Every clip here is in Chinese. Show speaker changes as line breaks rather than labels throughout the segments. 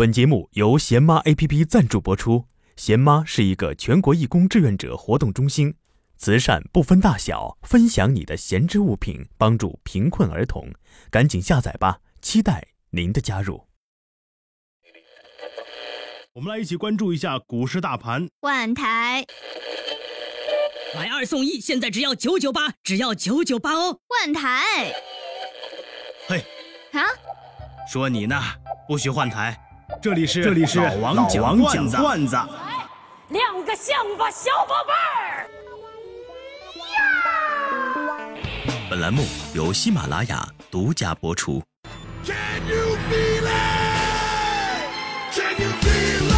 本节目由贤妈 APP 赞助播出。贤妈是一个全国义工志愿者活动中心，慈善不分大小，分享你的闲置物品，帮助贫困儿童。赶紧下载吧，期待您的加入。
我们来一起关注一下股市大盘。
万台，
买二送一，现在只要九九八，只要九九八哦。
万台，
嘿，
啊，
说你呢，不许换台。这里是
这里是
老王讲段子。
段子。
亮个相吧，小宝贝儿！
本栏目由喜马拉雅独家播出。
Can you feel it? Can you feel it?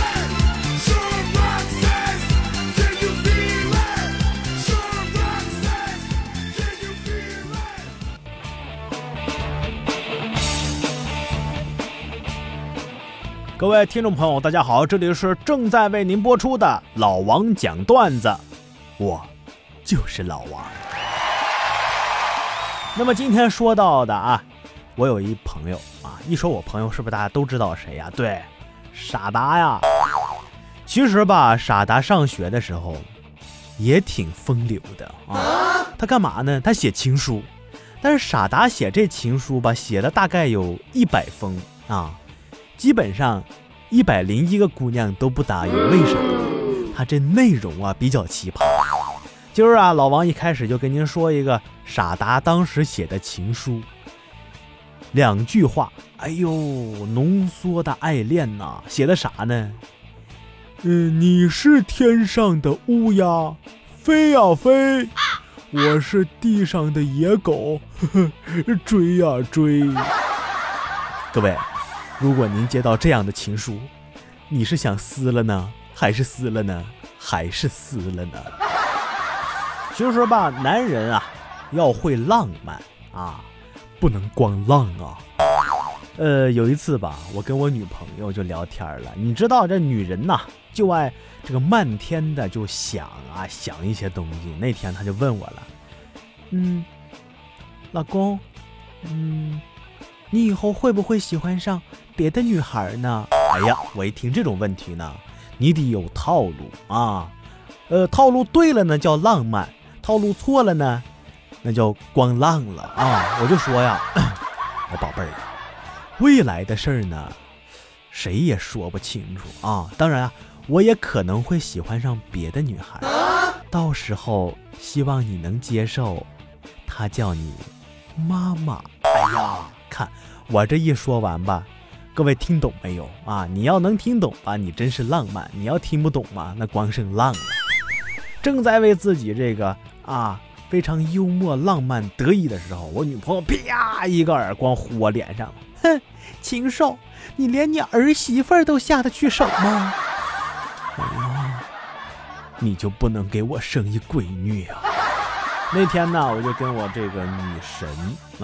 各位听众朋友，大家好，这里是正在为您播出的老王讲段子，我就是老王。那么今天说到的啊，我有一朋友啊，一说我朋友，是不是大家都知道谁呀？对，傻达呀。其实吧，傻达上学的时候也挺风流的啊。他干嘛呢？他写情书，但是傻达写这情书吧，写了大概有一百封啊。基本上一百零一个姑娘都不答应，为啥呢？他这内容啊比较奇葩。今儿啊，老王一开始就跟您说一个傻达当时写的情书，两句话，哎呦，浓缩的爱恋呐、写的啥呢？嗯，你是天上的乌鸦，飞呀飞，我是地上的野狗，呵呵，追呀追。各位。如果您接到这样的情书，你是想撕了呢，还是撕了呢，还是撕了呢？其实吧，男人啊，要会浪漫啊，不能光浪啊。呃，有一次吧，我跟我女朋友就聊天了，你知道这女人呐，就爱这个漫天的就想啊想一些东西。那天她就问我了，嗯，老公，嗯。你以后会不会喜欢上别的女孩呢？哎呀，我一听这种问题呢，你得有套路啊。呃，套路对了呢叫浪漫，套路错了呢，那叫光浪了啊。我就说呀，我 宝贝儿，未来的事儿呢，谁也说不清楚啊。当然啊，我也可能会喜欢上别的女孩，到时候希望你能接受，她叫你妈妈。哎呀。看我这一说完吧，各位听懂没有啊？你要能听懂吧，你真是浪漫；你要听不懂嘛，那光剩浪了。正在为自己这个啊非常幽默浪漫得意的时候，我女朋友啪一个耳光呼我脸上，哼，禽兽，你连你儿媳妇儿都下得去手吗？哎呀，你就不能给我生一闺女啊？那天呢，我就跟我这个女神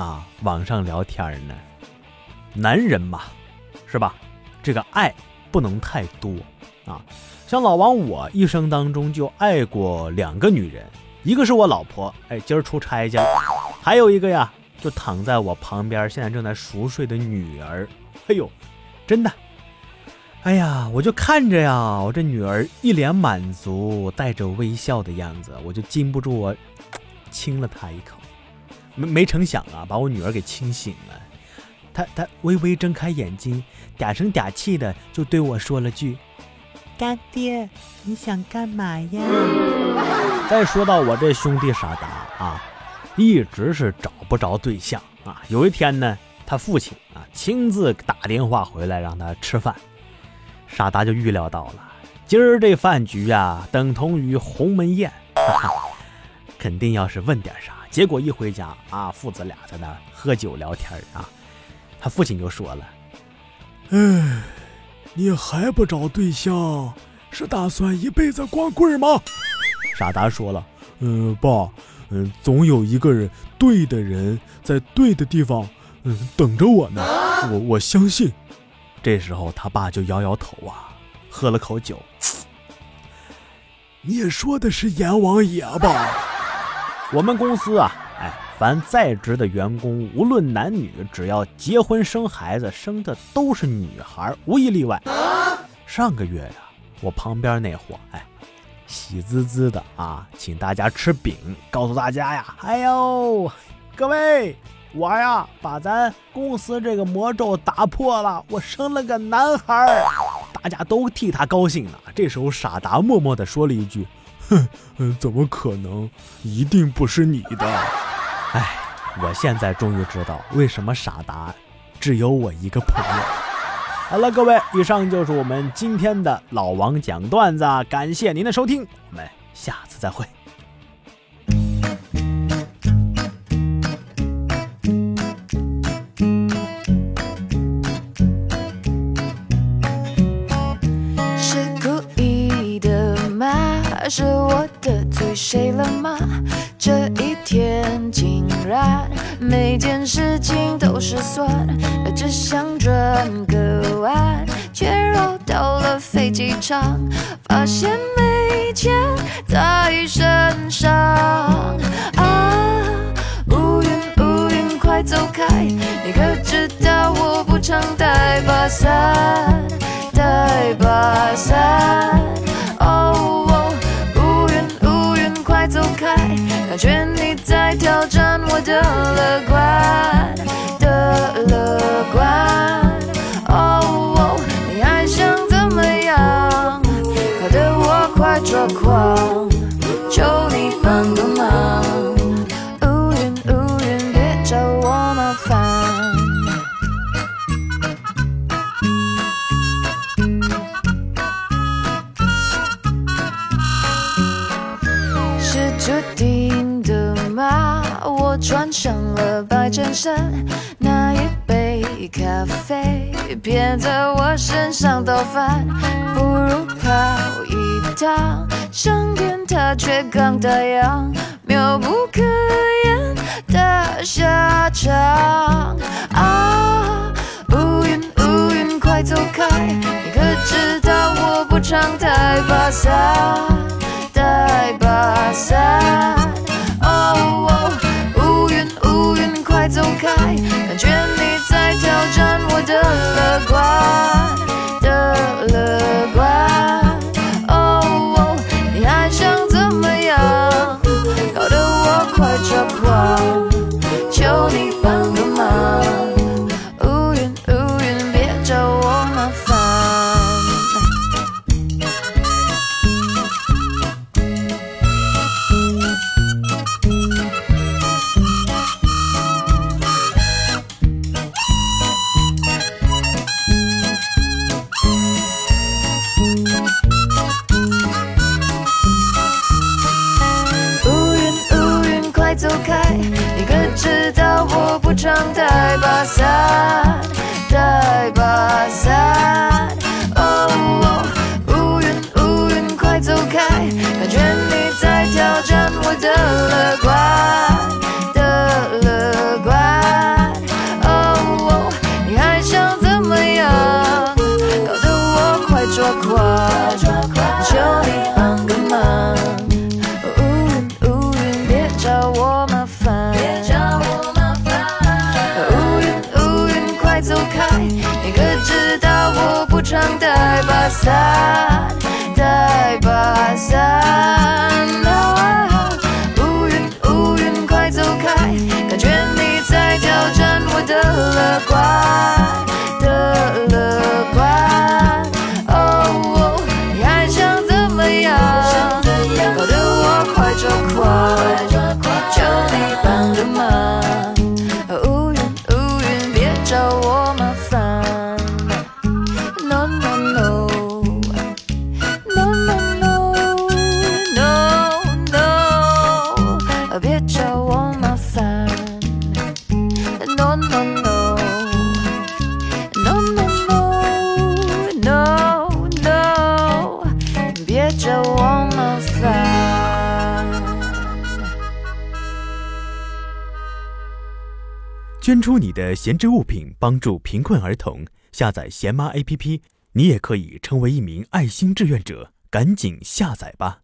啊网上聊天呢。男人嘛，是吧？这个爱不能太多啊。像老王，我一生当中就爱过两个女人，一个是我老婆，哎，今儿出差去了；还有一个呀，就躺在我旁边，现在正在熟睡的女儿。哎呦，真的，哎呀，我就看着呀，我这女儿一脸满足、带着微笑的样子，我就禁不住我。亲了她一口，没没成想啊，把我女儿给亲醒了。他他微微睁开眼睛，嗲声嗲气的就对我说了句：“干爹，你想干嘛呀？”再说到我这兄弟傻达啊，一直是找不着对象啊。有一天呢，他父亲啊亲自打电话回来让他吃饭，傻达就预料到了，今儿这饭局啊，等同于鸿门宴。哈 哈肯定要是问点啥，结果一回家啊，父子俩在那喝酒聊天啊，他父亲就说了：“
哎，你还不找对象，是打算一辈子光棍吗？”
傻达说了：“嗯、呃，爸，嗯，总有一个人对的人在对的地方，嗯，等着我呢，我我相信。”这时候他爸就摇摇头啊，喝了口酒：“
你说的是阎王爷吧？”
我们公司啊，哎，凡在职的员工，无论男女，只要结婚生孩子，生的都是女孩，无一例外。上个月呀，我旁边那伙，哎，喜滋滋的啊，请大家吃饼，告诉大家呀，哎呦，各位，我呀把咱公司这个魔咒打破了，我生了个男孩，大家都替他高兴呢。这时候傻达默默地说了一句：“哼，嗯，怎么可能？一定不是你的。”哎，我现在终于知道为什么傻达只有我一个朋友。好了，各位，以上就是我们今天的老王讲段子，感谢您的收听，我们下次再会。
是故意的吗？是我得罪谁了吗？每件事情都失算，只想转个弯，却绕到了飞机场，发现没钱在身上。啊，乌云乌云快走开！你可知道我不常带把伞，带把伞。哦，乌云乌云快走开！感觉的乐观。穿上了白衬衫，那一杯咖啡偏在我身上倒翻，不如跑一趟，商店它却刚打烊，妙不可言的下场啊！乌云乌云快走开！你可知道我不常带把伞，带把伞。哦，带把伞，带把伞。啊乌云乌云，快走开！感觉你在挑战我的乐观这我。
捐出你的闲置物品，帮助贫困儿童。下载闲妈 APP，你也可以成为一名爱心志愿者，赶紧下载吧。